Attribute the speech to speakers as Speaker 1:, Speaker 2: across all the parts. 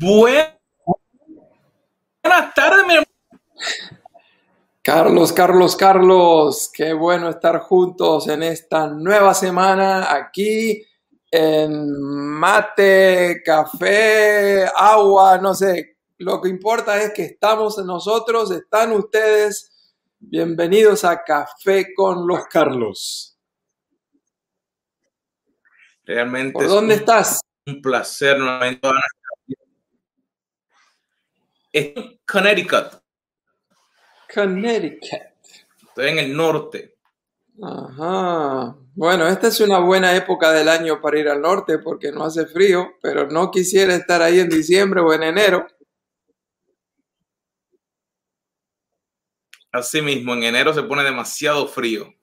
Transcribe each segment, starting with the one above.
Speaker 1: Buenas tardes, mi hermano.
Speaker 2: Carlos, Carlos, Carlos, qué bueno estar juntos en esta nueva semana aquí en mate, café, agua, no sé. Lo que importa es que estamos nosotros, están ustedes. Bienvenidos a Café con los Carlos.
Speaker 1: Realmente.
Speaker 2: ¿Por dónde
Speaker 1: un,
Speaker 2: estás?
Speaker 1: Un placer nuevamente. En Connecticut.
Speaker 2: Connecticut.
Speaker 1: Estoy en el norte.
Speaker 2: Ajá. Bueno, esta es una buena época del año para ir al norte porque no hace frío, pero no quisiera estar ahí en diciembre o en enero.
Speaker 1: Así mismo, en enero se pone demasiado frío.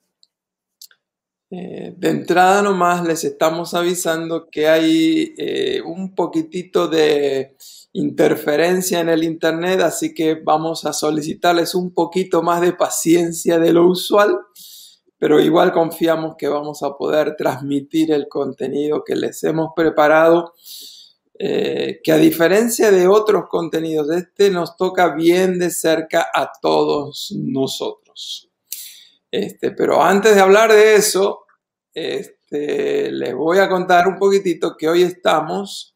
Speaker 2: Eh, de entrada nomás les estamos avisando que hay eh, un poquitito de interferencia en el internet, así que vamos a solicitarles un poquito más de paciencia de lo usual, pero igual confiamos que vamos a poder transmitir el contenido que les hemos preparado, eh, que a diferencia de otros contenidos, este nos toca bien de cerca a todos nosotros. Este, pero antes de hablar de eso, este, les voy a contar un poquitito que hoy estamos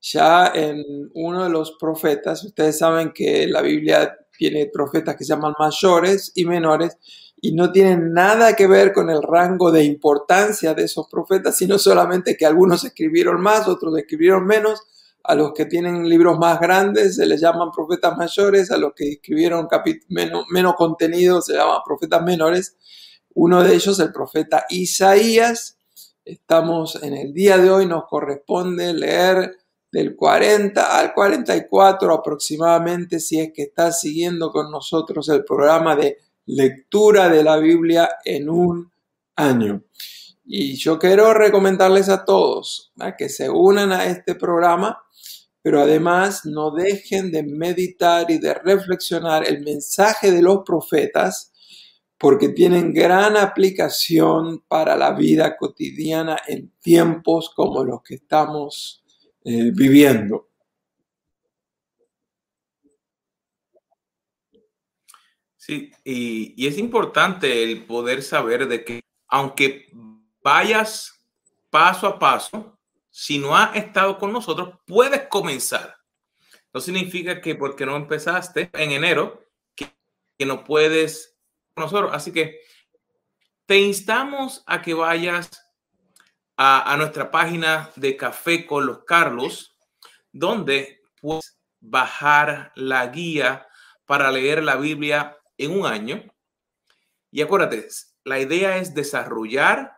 Speaker 2: ya en uno de los profetas. Ustedes saben que la Biblia tiene profetas que se llaman mayores y menores y no tienen nada que ver con el rango de importancia de esos profetas, sino solamente que algunos escribieron más, otros escribieron menos. A los que tienen libros más grandes se les llaman profetas mayores, a los que escribieron menos, menos contenido se llaman profetas menores. Uno de ellos, el profeta Isaías. Estamos en el día de hoy, nos corresponde leer del 40 al 44 aproximadamente, si es que estás siguiendo con nosotros el programa de lectura de la Biblia en un año. Y yo quiero recomendarles a todos que se unan a este programa, pero además no dejen de meditar y de reflexionar el mensaje de los profetas, porque tienen gran aplicación para la vida cotidiana en tiempos como los que estamos eh, viviendo.
Speaker 1: Sí, y, y es importante el poder saber de que aunque vayas paso a paso, si no has estado con nosotros, puedes comenzar. No significa que porque no empezaste en enero, que, no puedes nosotros. Así que te instamos a que vayas a, nuestra página de Café con los Carlos, donde puedes bajar la guía para leer la Biblia en un año. Y acuérdate, la idea es desarrollar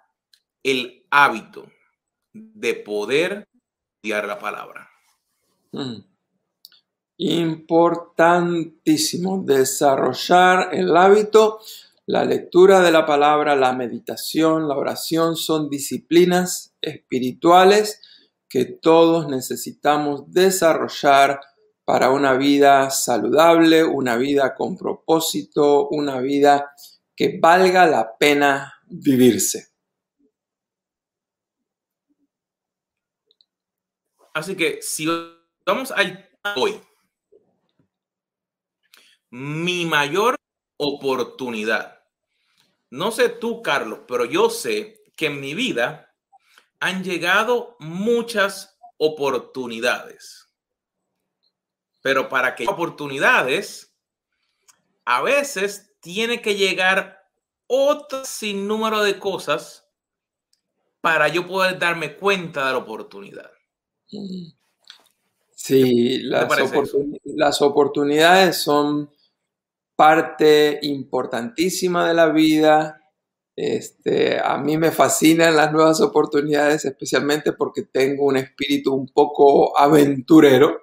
Speaker 1: el hábito de poder estudiar la palabra.
Speaker 2: Mm. Importantísimo desarrollar el hábito la lectura de la palabra, la meditación, la oración son disciplinas espirituales que todos necesitamos desarrollar para una vida saludable, una vida con propósito, una vida que valga la pena vivirse.
Speaker 1: Así que si vamos al hoy, mi mayor oportunidad. No sé tú, Carlos, pero yo sé que en mi vida han llegado muchas oportunidades. Pero para que oportunidades, a veces tiene que llegar otro sinnúmero de cosas para yo poder darme cuenta de la oportunidad.
Speaker 2: Sí, las, las oportunidades son parte importantísima de la vida. Este, a mí me fascinan las nuevas oportunidades, especialmente porque tengo un espíritu un poco aventurero.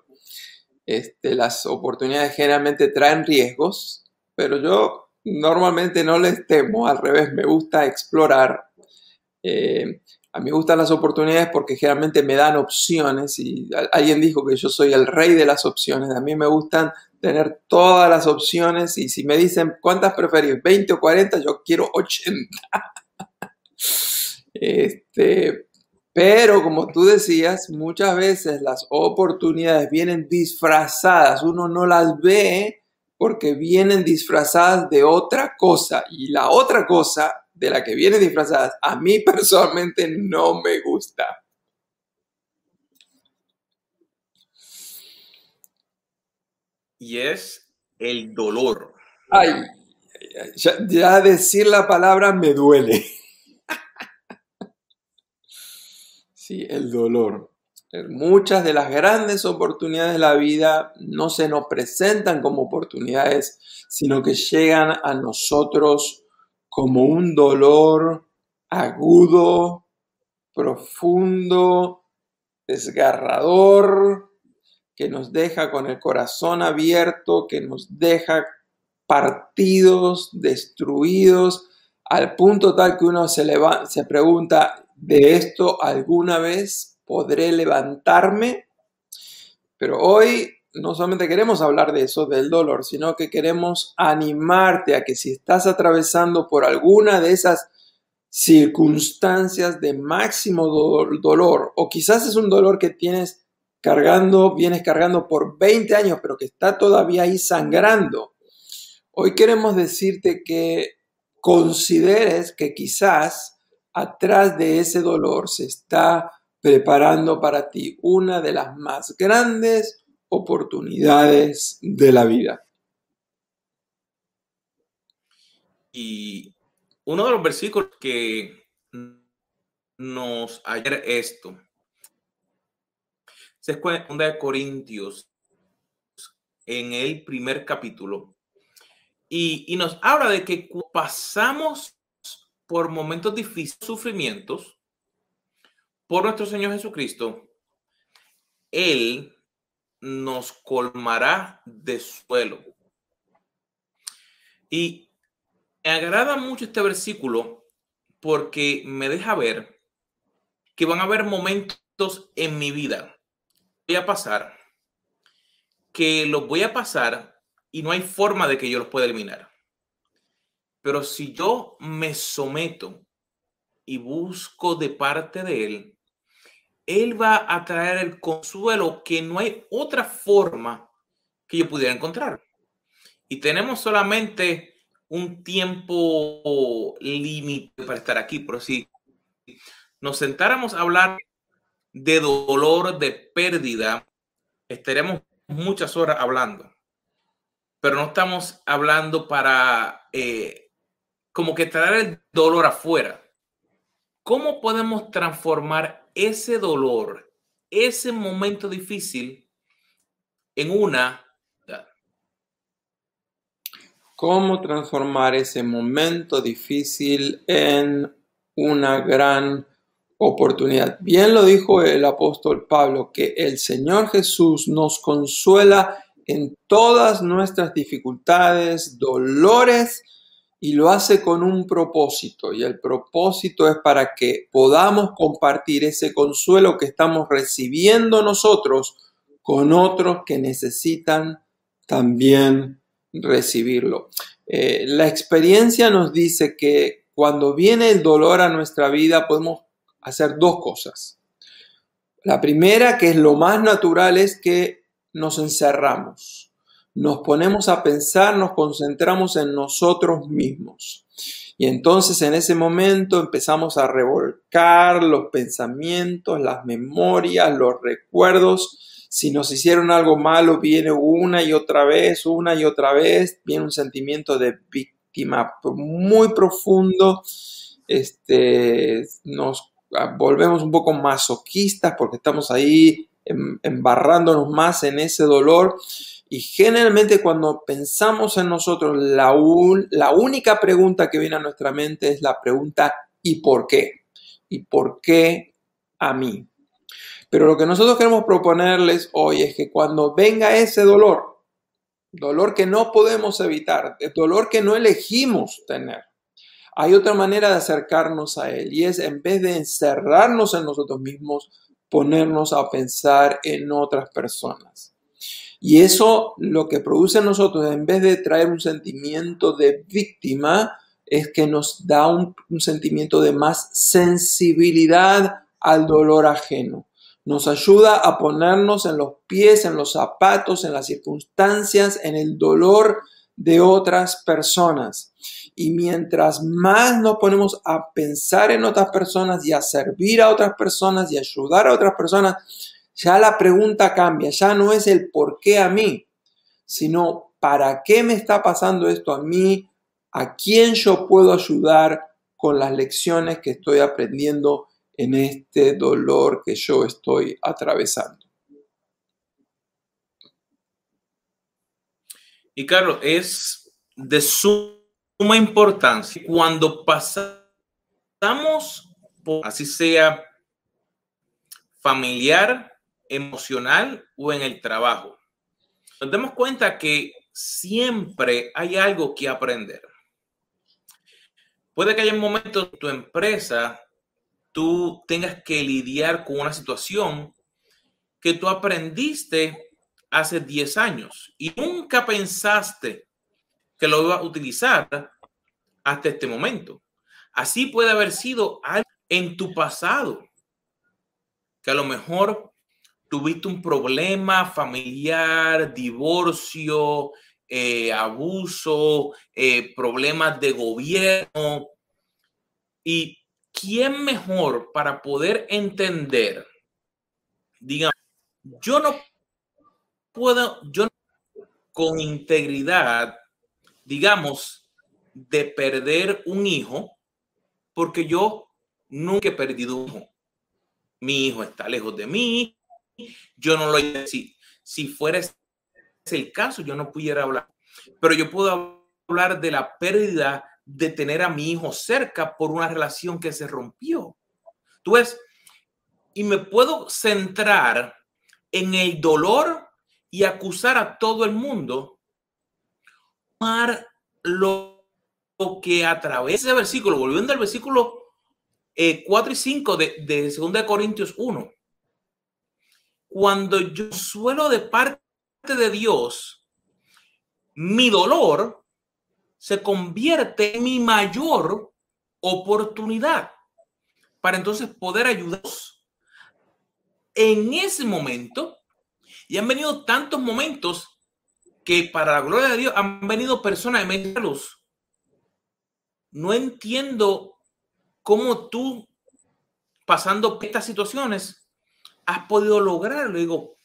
Speaker 2: Este, las oportunidades generalmente traen riesgos, pero yo normalmente no les temo, al revés, me gusta explorar. Eh, a mí me gustan las oportunidades porque generalmente me dan opciones y alguien dijo que yo soy el rey de las opciones. A mí me gustan tener todas las opciones y si me dicen cuántas preferís, 20 o 40, yo quiero 80. este, Pero como tú decías, muchas veces las oportunidades vienen disfrazadas, uno no las ve porque vienen disfrazadas de otra cosa y la otra cosa de la que vienen disfrazadas a mí personalmente no me gusta.
Speaker 1: Y es el dolor.
Speaker 2: Ay, ya, decir la palabra me duele. sí, el dolor. Muchas de las grandes oportunidades de la vida no se nos presentan como oportunidades, sino que llegan a nosotros como un dolor agudo, profundo, desgarrador, que nos deja con el corazón abierto, que nos deja partidos, destruidos, al punto tal que uno se, se pregunta, ¿de esto alguna vez podré levantarme? Pero hoy no solamente queremos hablar de eso, del dolor, sino que queremos animarte a que si estás atravesando por alguna de esas circunstancias de máximo dolor, o quizás es un dolor que tienes cargando, vienes cargando por 20 años, pero que está todavía ahí sangrando, Hoy queremos decirte que consideres que quizás atrás de ese dolor se está preparando para ti una de las más grandes oportunidades de la vida.
Speaker 1: Y uno de los versículos que nos ayer esto se encuentra de Corintios en el primer capítulo y, nos habla de que pasamos por momentos difíciles, sufrimientos, por nuestro Señor Jesucristo, Él nos colmará de suelo. Y me agrada mucho este versículo porque me deja ver que van a haber momentos en mi vida. A pasar, que los voy a pasar y no hay forma de que yo los pueda eliminar. Pero si yo me someto y busco de parte de Él, Él va a traer el consuelo que no hay otra forma que yo pudiera encontrar. Y tenemos solamente un tiempo límite para estar aquí, pero si nos sentáramos a hablar de dolor, de pérdida, estaremos muchas horas hablando pero no estamos hablando para eh, como que traer el dolor afuera. ¿Cómo podemos transformar ese dolor, ese momento difícil, en una...
Speaker 2: ¿Cómo transformar ese momento difícil en una gran oportunidad? Bien lo dijo el apóstol Pablo, que el Señor Jesús nos consuela en todas nuestras dificultades, dolores, y lo hace con un propósito. Y el propósito es para que podamos compartir ese consuelo que estamos recibiendo nosotros con otros que necesitan también recibirlo. Eh, la experiencia nos dice que cuando viene el dolor a nuestra vida podemos hacer dos cosas. La primera, que es lo más natural, es que nos encerramos, nos ponemos a pensar, nos concentramos en nosotros mismos. Y entonces en ese momento empezamos a revolcar los pensamientos, las memorias, los recuerdos. Si nos hicieron algo malo, viene una y otra vez, una y otra vez, viene un sentimiento de víctima muy profundo. Este, nos volvemos un poco masoquistas porque estamos ahí Em, embarrándonos más en ese dolor. Y generalmente cuando pensamos en nosotros, la, la única pregunta que viene a nuestra mente es la pregunta ¿y por qué? ¿Y por qué a mí? Pero lo que nosotros queremos proponerles hoy es que cuando venga ese dolor, dolor que no podemos evitar, dolor que no elegimos tener, hay otra manera de acercarnos a Él y es en vez de encerrarnos en nosotros mismos, ponernos a pensar en otras personas. Y eso lo que produce en nosotros, en vez de traer un sentimiento de víctima, es que nos da un, sentimiento de más sensibilidad al dolor ajeno. Nos ayuda a ponernos en los pies, en los zapatos, en las circunstancias, en el dolor de otras personas. Y mientras más nos ponemos a pensar en otras personas y a servir a otras personas y ayudar a otras personas, ya la pregunta cambia, ya no es el por qué a mí, sino para qué me está pasando esto a mí, a quién yo puedo ayudar con las lecciones que estoy aprendiendo en este dolor que yo estoy atravesando.
Speaker 1: Y Carlos, es de suma importancia cuando pasamos, por, así sea familiar, emocional o en el trabajo, nos demos cuenta que siempre hay algo que aprender. Puede que haya momentos en tu empresa tú tengas que lidiar con una situación que tú aprendiste hace 10 años y nunca pensaste que lo iba a utilizar hasta este momento. Así puede haber sido en tu pasado, que a lo mejor tuviste un problema familiar, divorcio, eh, abuso, eh, problemas de gobierno. Y quién mejor para poder entender, digamos, yo no puedo, yo con integridad, digamos, de perder un hijo, porque yo nunca he perdido un hijo. Mi hijo está lejos de mí, yo no lo si, si fuera ese el caso, yo no pudiera hablar, pero yo puedo hablar de la pérdida de tener a mi hijo cerca por una relación que se rompió. Tú ves, y me puedo centrar en el dolor y acusar a todo el mundo, lo, lo que a través de ese versículo, volviendo al versículo 4 eh, y 5 de, de 2 de Corintios 1, cuando yo suelo de parte de Dios mi dolor, se convierte en mi mayor oportunidad para entonces poder ayudarlos en ese momento. Y han venido tantos momentos que para la gloria de Dios han venido personas de luz. No entiendo cómo tú, pasando estas situaciones, has podido lograrlo. Digo,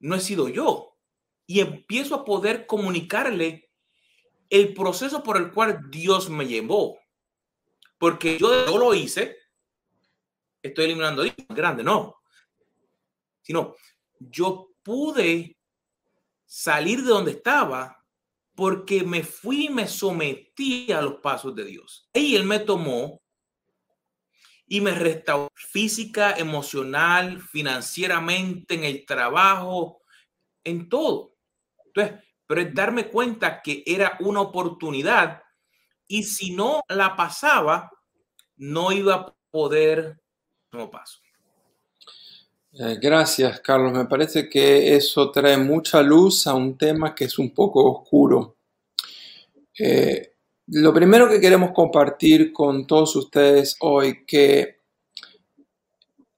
Speaker 1: no he sido yo. Y empiezo a poder comunicarle el proceso por el cual Dios me llevó. Porque yo no lo hice, estoy eliminando grande, no. Sino, yo pude salir de donde estaba porque me fui y me sometí a los pasos de Dios. Y Él me tomó y me restauró física, emocional, financieramente, en el trabajo, en todo. Entonces, pero es darme cuenta que era una oportunidad y si no la pasaba, no iba a poder no paso.
Speaker 2: Eh, gracias, Carlos. Me parece que eso trae mucha luz a un tema que es un poco oscuro. Eh, lo primero que queremos compartir con todos ustedes hoy, que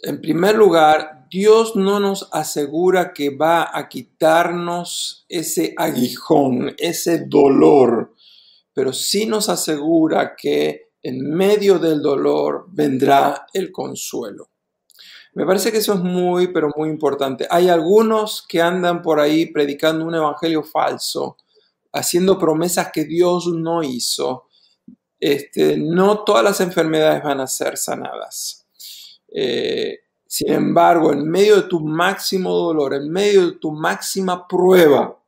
Speaker 2: en primer lugar, Dios no nos asegura que va a quitarnos ese aguijón, ese dolor, pero sí nos asegura que en medio del dolor vendrá el consuelo. Me parece que eso es muy, pero muy importante. Hay algunos que andan por ahí predicando un evangelio falso, haciendo promesas que Dios no hizo. Este, no todas las enfermedades van a ser sanadas. Eh, sin embargo, en medio de tu máximo dolor, en medio de tu máxima prueba,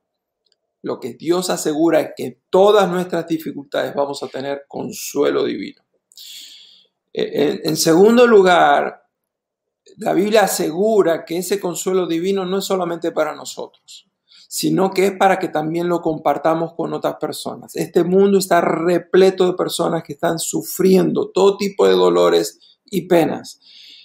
Speaker 2: lo que Dios asegura es que todas nuestras dificultades vamos a tener consuelo divino. Eh, en, segundo lugar, la Biblia asegura que ese consuelo divino no es solamente para nosotros, sino que es para que también lo compartamos con otras personas. Este mundo está repleto de personas que están sufriendo todo tipo de dolores y penas.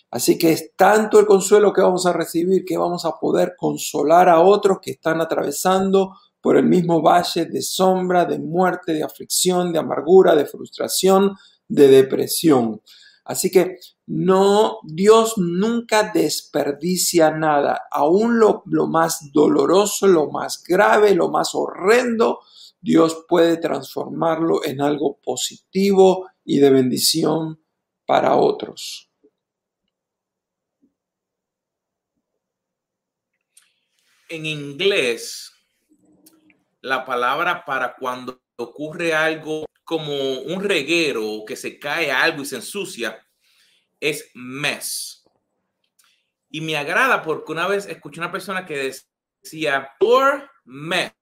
Speaker 2: Así que es tanto el consuelo que vamos a recibir que vamos a poder consolar a otros que están atravesando por el mismo valle de sombra, de muerte, de aflicción, de amargura, de frustración, de depresión. Así que no, Dios nunca desperdicia nada, aún lo, lo más doloroso, lo más grave, lo más horrendo, Dios puede transformarlo en algo positivo y de bendición para otros.
Speaker 1: En inglés, la palabra para cuando ocurre algo como un reguero que se cae algo y se ensucia es mess. Y me agrada porque una vez escuché una persona que decía, your mess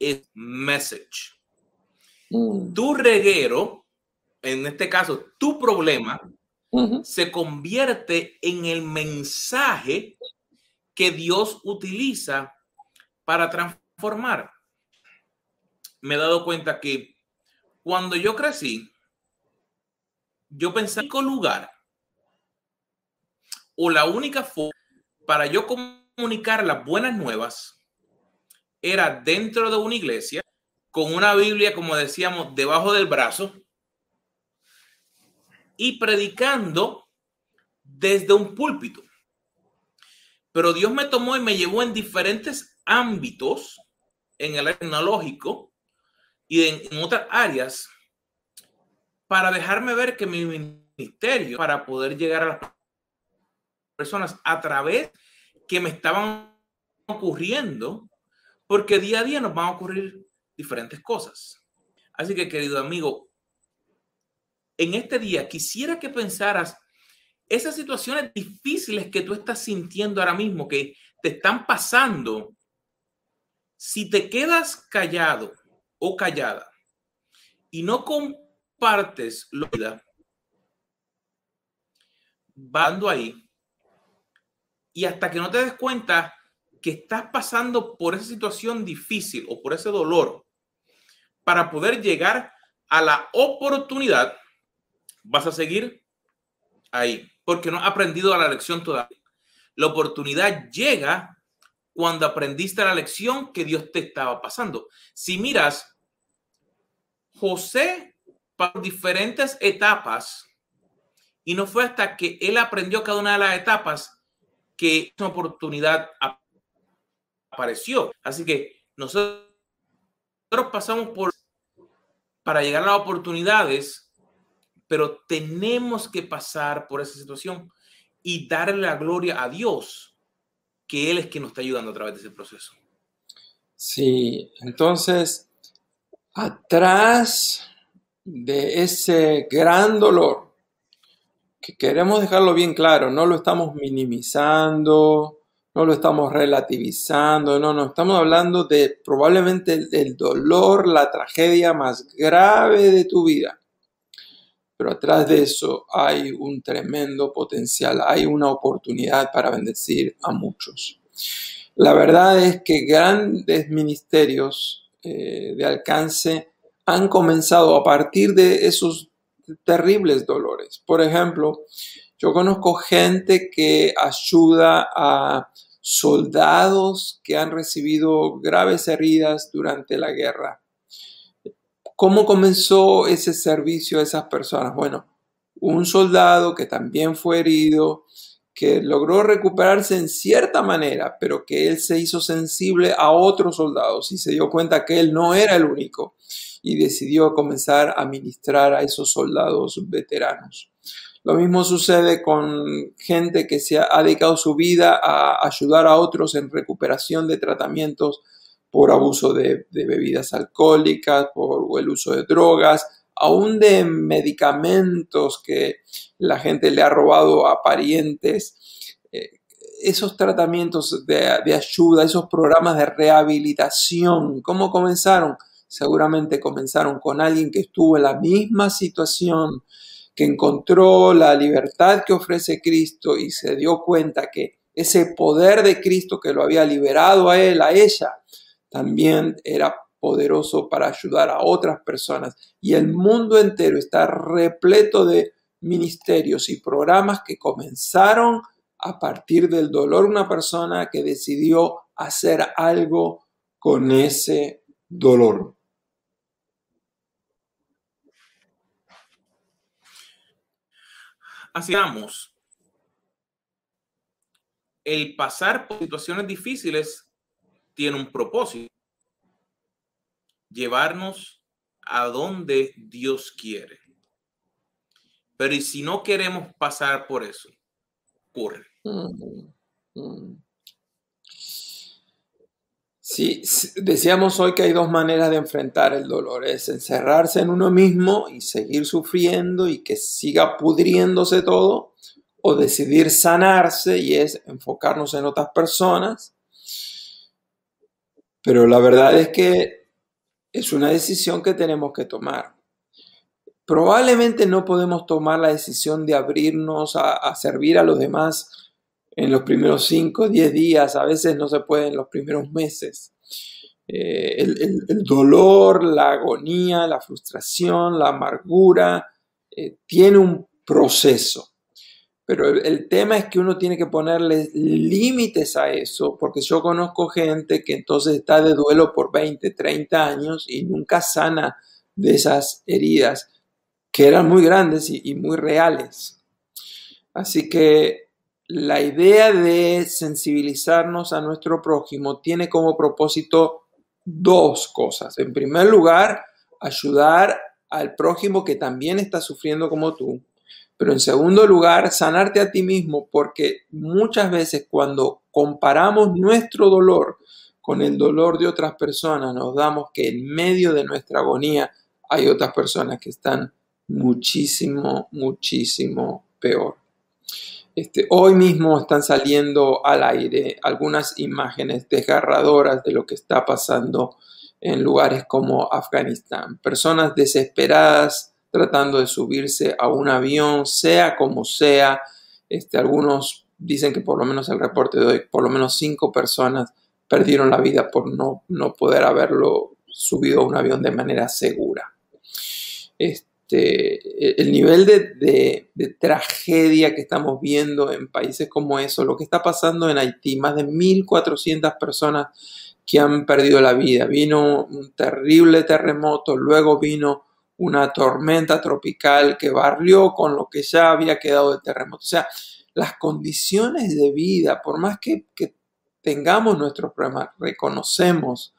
Speaker 1: is message. Mm. Tu reguero, en este caso, tu problema, se convierte en el mensaje que Dios utiliza para transformar. Me he dado cuenta que cuando yo crecí, yo pensé en un lugar o la única forma para yo comunicar las buenas nuevas era dentro de una iglesia con una Biblia, como decíamos, debajo del brazo y predicando desde un púlpito. Pero Dios me tomó y me llevó en diferentes ámbitos, en el tecnológico y en, otras áreas, para dejarme ver que mi ministerio, para poder llegar a las personas a través que me estaban ocurriendo, porque día a día nos van a ocurrir diferentes cosas. Así que, querido amigo, en este día quisiera que pensaras esas situaciones difíciles que tú estás sintiendo ahora mismo, que te están pasando, si te quedas callado o callada y no compartes lo que da, va ahí y hasta que no te des cuenta que estás pasando por esa situación difícil o por ese dolor para poder llegar a la oportunidad, vas a seguir ahí porque no has aprendido la lección todavía. La oportunidad llega cuando aprendiste la lección que Dios te estaba pasando. Si miras, José por diferentes etapas y no fue hasta que él aprendió cada una de las etapas que esa oportunidad apareció. Así que nosotros pasamos por para llegar a las oportunidades, pero tenemos que pasar por esa situación y darle la gloria a Dios, que Él es quien nos está ayudando a través de ese proceso.
Speaker 2: Sí, entonces, atrás de ese gran dolor, que queremos dejarlo bien claro, no lo estamos minimizando, no lo estamos relativizando, no, no, estamos hablando de probablemente el, dolor, la tragedia más grave de tu vida. Pero atrás de eso hay un tremendo potencial, hay una oportunidad para bendecir a muchos. La verdad es que grandes ministerios eh, de alcance han comenzado a partir de esos terribles dolores. Por ejemplo, yo conozco gente que ayuda a soldados que han recibido graves heridas durante la guerra. ¿Cómo comenzó ese servicio a esas personas? Bueno, un soldado que también fue herido, que logró recuperarse en cierta manera, pero que él se hizo sensible a otros soldados y se dio cuenta que él no era el único y decidió comenzar a ministrar a esos soldados veteranos. Lo mismo sucede con gente que se ha dedicado su vida a ayudar a otros en recuperación de tratamientos por abuso de, bebidas alcohólicas, por el uso de drogas, aún de medicamentos que la gente le ha robado a parientes. Eh, esos tratamientos de, de ayuda, esos programas de rehabilitación, ¿cómo comenzaron? Seguramente comenzaron con alguien que estuvo en la misma situación, que encontró la libertad que ofrece Cristo y se dio cuenta que ese poder de Cristo que lo había liberado a él, a ella, también era poderoso para ayudar a otras personas. Y el mundo entero está repleto de ministerios y programas que comenzaron a partir del dolor de una persona que decidió hacer algo con ese dolor.
Speaker 1: hacíamos, el pasar por situaciones difíciles tiene un propósito. Llevarnos a donde Dios quiere. Pero ¿y si no queremos pasar por eso? Ocurre. Mm, mm.
Speaker 2: Sí, decíamos hoy que hay dos maneras de enfrentar el dolor. Es encerrarse en uno mismo y seguir sufriendo y que siga pudriéndose todo, o decidir sanarse y es enfocarnos en otras personas. Pero la verdad es que es una decisión que tenemos que tomar. Probablemente no podemos tomar la decisión de abrirnos a, servir a los demás en los primeros 5 o 10 días, a veces no se puede en los primeros meses. Eh, el, dolor, la agonía, la frustración, la amargura, eh, tiene un proceso. Pero el, tema es que uno tiene que ponerle límites a eso, porque yo conozco gente que entonces está de duelo por 20, 30 años y nunca sana de esas heridas que eran muy grandes y muy reales. Así que la idea de sensibilizarnos a nuestro prójimo tiene como propósito dos cosas. En primer lugar, ayudar al prójimo que también está sufriendo como tú. Pero en segundo lugar, sanarte a ti mismo, porque muchas veces cuando comparamos nuestro dolor con el dolor de otras personas, nos damos que en medio de nuestra agonía hay otras personas que están muchísimo, muchísimo peor. Este, hoy mismo están saliendo al aire algunas imágenes desgarradoras de lo que está pasando en lugares como Afganistán. Personas desesperadas tratando de subirse a un avión, sea como sea. Este, algunos dicen que por lo menos el reporte de hoy, por lo menos cinco personas perdieron la vida por no, no poder haberlo subido a un avión de manera segura. Este, este, el nivel de, tragedia que estamos viendo en países como eso, lo que está pasando en Haití, más de 1.400 personas que han perdido la vida. Vino un terrible terremoto, luego vino una tormenta tropical que barrió con lo que ya había quedado de terremoto. O sea, las condiciones de vida, por más que, tengamos nuestros problemas, reconocemos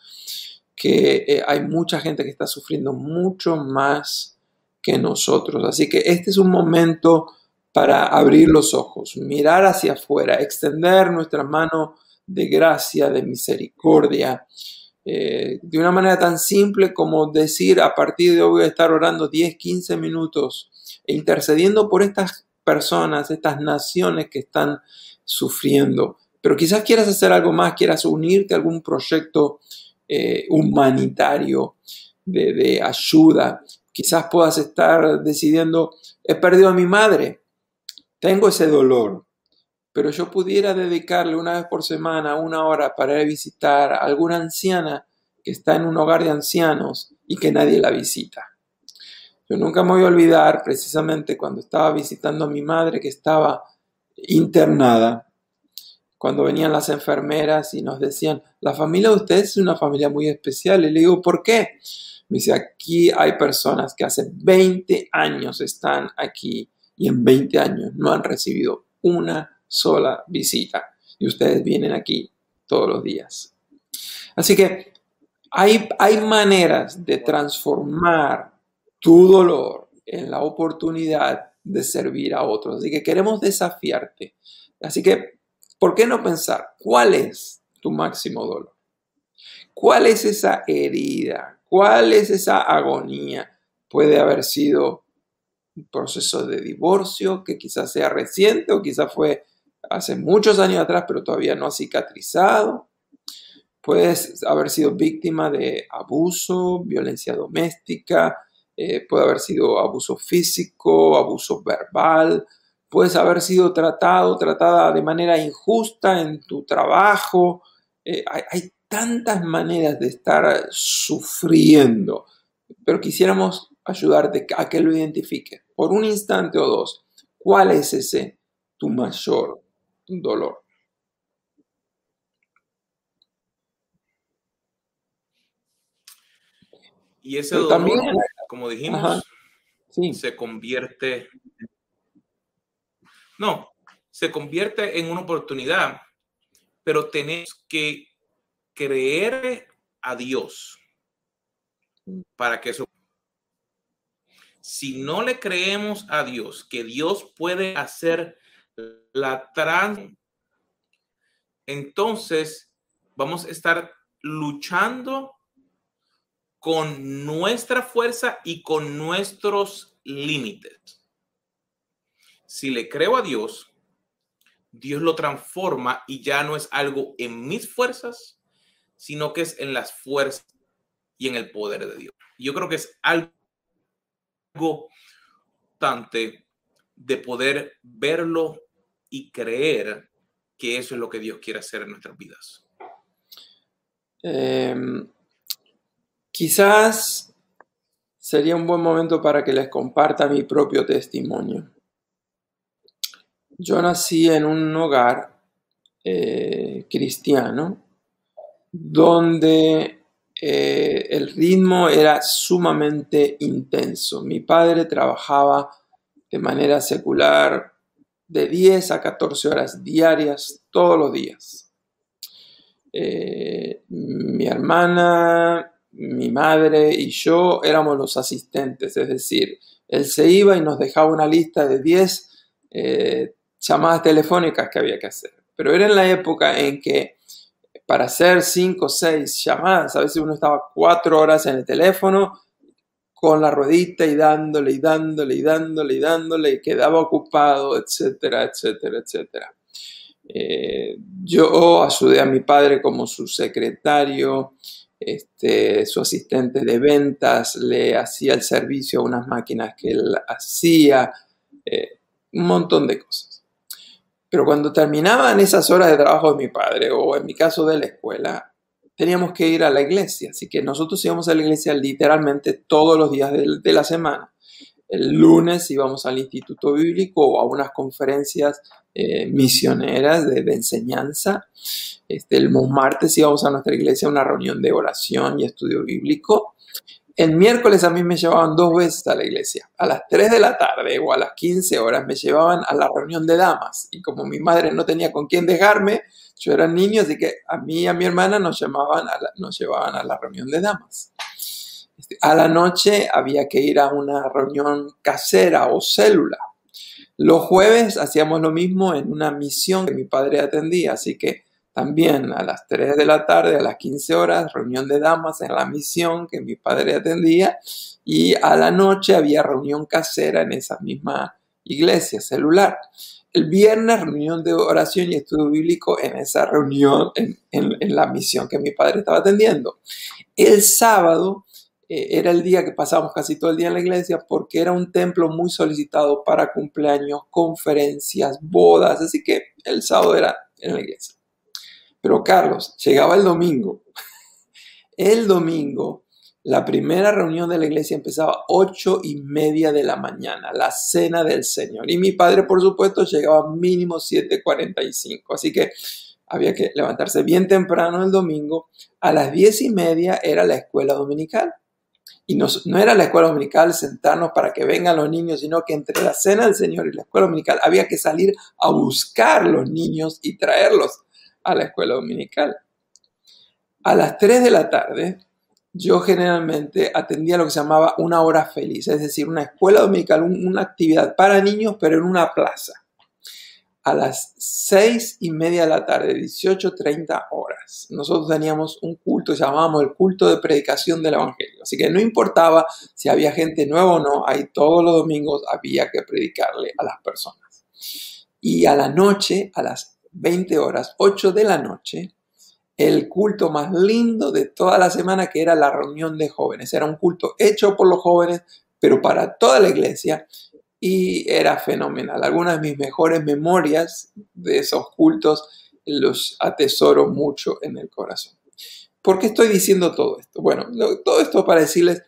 Speaker 2: que eh, hay mucha gente que está sufriendo mucho más que nosotros. Así que este es un momento para abrir los ojos, mirar hacia afuera, extender nuestra mano de gracia, de misericordia, eh, de una manera tan simple como decir a partir de hoy voy a estar orando 10, 15 minutos e intercediendo por estas personas, estas naciones que están sufriendo. Pero quizás quieras hacer algo más, quieras unirte a algún proyecto eh, humanitario de, de ayuda. Quizás puedas estar decidiendo, he perdido a mi madre, tengo ese dolor, pero yo pudiera dedicarle una vez por semana una hora para ir a visitar a alguna anciana que está en un hogar de ancianos y que nadie la visita. Yo nunca me voy a olvidar precisamente cuando estaba visitando a mi madre que estaba internada, cuando venían las enfermeras y nos decían, la familia de ustedes es una familia muy especial. Y le digo, ¿por qué? Me dice, aquí hay personas que hace 20 años están aquí y en 20 años no han recibido una sola visita. Y ustedes vienen aquí todos los días. Así que hay, hay maneras de transformar tu dolor en la oportunidad de servir a otros. Así que queremos desafiarte. Así que, ¿por qué no pensar cuál es tu máximo dolor? ¿Cuál es esa herida? ¿Cuál es esa agonía? Puede haber sido un proceso de divorcio que quizás sea reciente o quizás fue hace muchos años atrás, pero todavía no ha cicatrizado. Puedes haber sido víctima de abuso, violencia doméstica, eh, puede haber sido abuso físico, abuso verbal, puedes haber sido tratado, tratada de manera injusta en tu trabajo. Eh, hay tantas maneras de estar sufriendo, pero quisiéramos ayudarte a que lo identifique por un instante o dos. ¿Cuál es ese tu mayor dolor?
Speaker 1: Y ese dolor, también, como dijimos, se convierte No, se convierte en una oportunidad, pero tenemos que creer a Dios para que eso... Si no le creemos a Dios que Dios puede hacer la trans, entonces vamos a estar luchando con nuestra fuerza y con nuestros límites. Si le creo a Dios, Dios lo transforma y ya no es algo en mis fuerzas, sino que es en las fuerzas y en el poder de Dios. Yo creo que es algo importante de poder verlo y creer que eso es lo que Dios quiere hacer en nuestras vidas.
Speaker 2: Em, quizás sería un buen momento para que les comparta mi propio testimonio. Yo nací en un hogar eh, cristiano donde eh, el ritmo era sumamente intenso. Mi padre trabajaba de manera secular de 10 a 14 horas diarias todos los días. Eh, mi hermana, mi madre y yo éramos los asistentes, es decir, él se iba y nos dejaba una lista de 10 eh, llamadas telefónicas que había que hacer. Pero era en la época en que para hacer cinco o seis llamadas. A veces uno estaba cuatro horas en el teléfono con la ruedita y dándole y dándole y dándole y dándole y quedaba ocupado, etcétera, etcétera, etcétera. Eh, yo ayudé a mi padre como su secretario, este, su asistente de ventas, le hacía el servicio a unas máquinas que él hacía, eh, un montón de cosas. Pero cuando terminaban esas horas de trabajo de mi padre, o en mi caso de la escuela, teníamos que ir a la iglesia. Así que nosotros íbamos a la iglesia literalmente todos los días de, la semana. El lunes íbamos al Instituto Bíblico o a unas conferencias eh, misioneras de, enseñanza. Este, el martes íbamos a nuestra iglesia a una reunión de oración y estudio bíblico. El miércoles a mí me llevaban dos veces a la iglesia. A las 3 de la tarde o a las 15 horas me llevaban a la reunión de damas. Y como mi madre no tenía con quién dejarme, yo era niño, así que a mí y a mi hermana nos, llamaban nos llevaban a la reunión de damas. Este, a la noche había que ir a una reunión casera o célula. Los jueves hacíamos lo mismo en una misión que mi padre atendía, así que también a las 3 de la tarde, a las 15 horas, reunión de damas en la misión que mi padre atendía y a la noche había reunión casera en esa misma iglesia celular. El viernes reunión de oración y estudio bíblico en esa reunión, en, la misión que mi padre estaba atendiendo. El sábado eh, era el día que pasábamos casi todo el día en la iglesia porque era un templo muy solicitado para cumpleaños, conferencias, bodas, así que el sábado era en la iglesia. Pero Carlos, llegaba el domingo. El domingo, la primera reunión de la iglesia empezaba ocho y media de la mañana, la cena del Señor. Y mi padre, por supuesto, llegaba mínimo 7.45. Así que había que levantarse bien temprano el domingo. A las diez y media era la escuela dominical. Y no, no, era la escuela dominical sentarnos para que vengan los niños, sino que entre la cena del Señor y la escuela dominical había que salir a buscar los niños y traerlos a la escuela dominical. A las 3 de la tarde, yo generalmente atendía lo que se llamaba una hora feliz, es decir, una escuela dominical, una actividad para niños, pero en una plaza. A las 6 y media de la tarde, 18.30 horas, nosotros teníamos un culto, llamábamos el culto de predicación del Evangelio. Así que no importaba si había gente nueva o no, ahí todos los domingos había que predicarle a las personas. Y a la noche, a las 20 horas, 8 de la noche, el culto más lindo de toda la semana, que era la reunión de jóvenes. Era un culto hecho por los jóvenes, pero para toda la iglesia, y era fenomenal. Algunas de mis mejores memorias de esos cultos los atesoro mucho en el corazón. ¿Por qué estoy diciendo todo esto? Bueno, todo esto para decirles,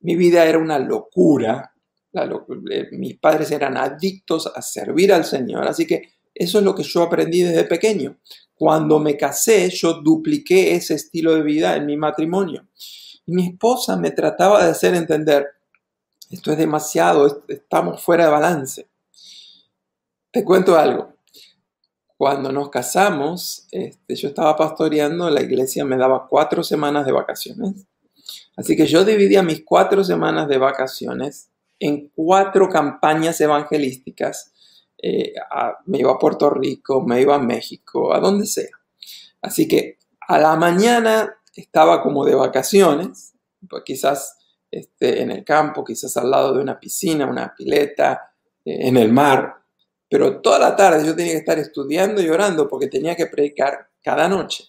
Speaker 2: mi vida era una locura. Eh, mis padres eran adictos a servir al Señor, así que eso es lo que yo aprendí desde pequeño. Cuando me casé, yo dupliqué ese estilo de vida en mi matrimonio. Y mi esposa me trataba de hacer entender, esto es demasiado, estamos fuera de balance. te cuento algo. Cuando nos casamos, este, yo estaba pastoreando, la iglesia me daba cuatro semanas de vacaciones. Así que yo dividía mis cuatro semanas de vacaciones en cuatro campañas evangelísticas. Eh, me iba a Puerto Rico, me iba a México, a donde sea. Así que a la mañana estaba como de vacaciones, pues quizás este, en el campo, quizás al lado de una piscina, una pileta, eh, en el mar. Pero toda la tarde yo tenía que estar estudiando y orando porque tenía que predicar cada noche.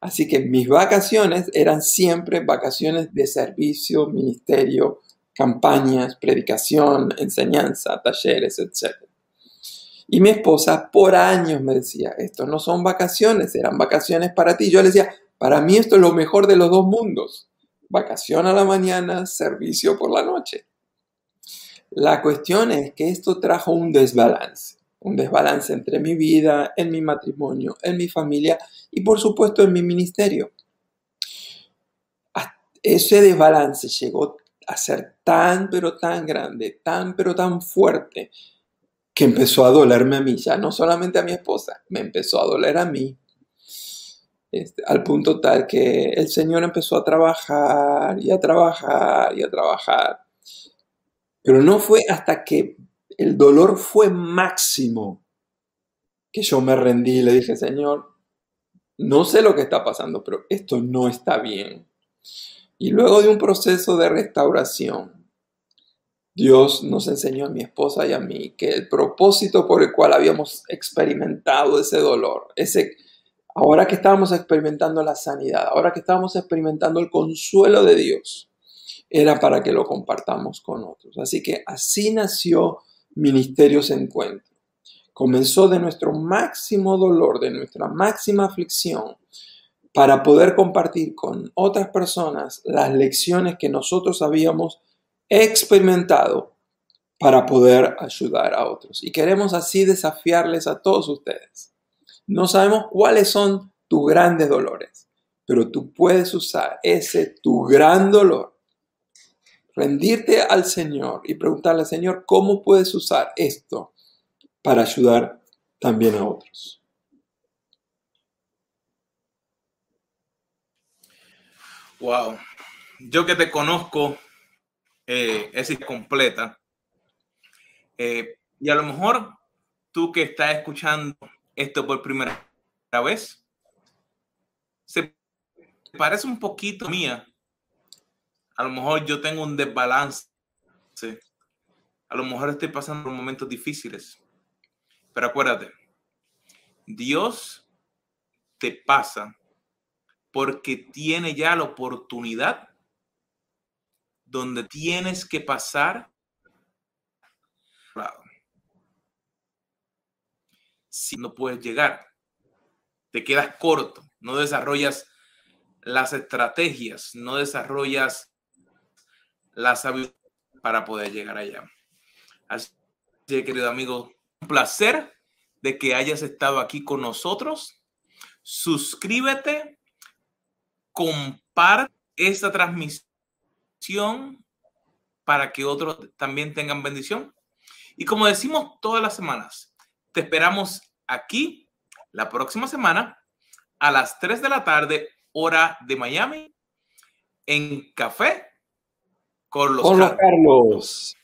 Speaker 2: Así que mis vacaciones eran siempre vacaciones de servicio, ministerio, campañas, predicación, enseñanza, talleres, etc. Y mi esposa por años me decía, esto no son vacaciones, eran vacaciones para ti. Yo le decía, para mí esto es lo mejor de los dos mundos. Vacación a la mañana, servicio por la noche. La cuestión es que esto trajo un desbalance, un desbalance entre mi vida, en mi matrimonio, en mi familia y por supuesto en mi ministerio. Ese desbalance llegó a ser tan pero tan grande, tan pero tan fuerte, que empezó a dolerme a mí, ya no solamente a mi esposa, me empezó a doler a mí, este, al punto tal que el Señor empezó a trabajar y a trabajar y a trabajar. Pero no fue hasta que el dolor fue máximo que yo me rendí y le dije, Señor, no sé lo que está pasando, pero esto no está bien. Y luego de un proceso de restauración, Dios nos enseñó a mi esposa y a mí que el propósito por el cual habíamos experimentado ese dolor, ese ahora que estábamos experimentando la sanidad, ahora que estábamos experimentando el consuelo de Dios, era para que lo compartamos con otros. Así que así nació Ministerios Encuentro. Comenzó de nuestro máximo dolor, de nuestra máxima aflicción, para poder compartir con otras personas las lecciones que nosotros habíamos experimentado para poder ayudar a otros. Y queremos así desafiarles a todos ustedes. No sabemos cuáles son tus grandes dolores, pero tú puedes usar ese tu gran dolor, rendirte al Señor y preguntarle, Señor, ¿cómo puedes usar esto para ayudar también a otros.
Speaker 1: Wow, yo que te conozco eh, es completa. Eh, y a lo mejor tú que estás escuchando esto por primera vez, se parece un poquito mía. A lo mejor yo tengo un desbalance. A lo mejor estoy pasando por momentos difíciles. Pero acuérdate, Dios te pasa porque tiene ya la oportunidad donde tienes que pasar. Si no puedes llegar, te quedas corto, no desarrollas las estrategias, no desarrollas la sabiduría para poder llegar allá. Así que, querido amigo, un placer de que hayas estado aquí con nosotros. Suscríbete, comparte esta transmisión para que otros también tengan bendición. Y como decimos todas las semanas, te esperamos aquí la próxima semana a las 3 de la tarde, hora de Miami, en Café con los,
Speaker 2: Carlos.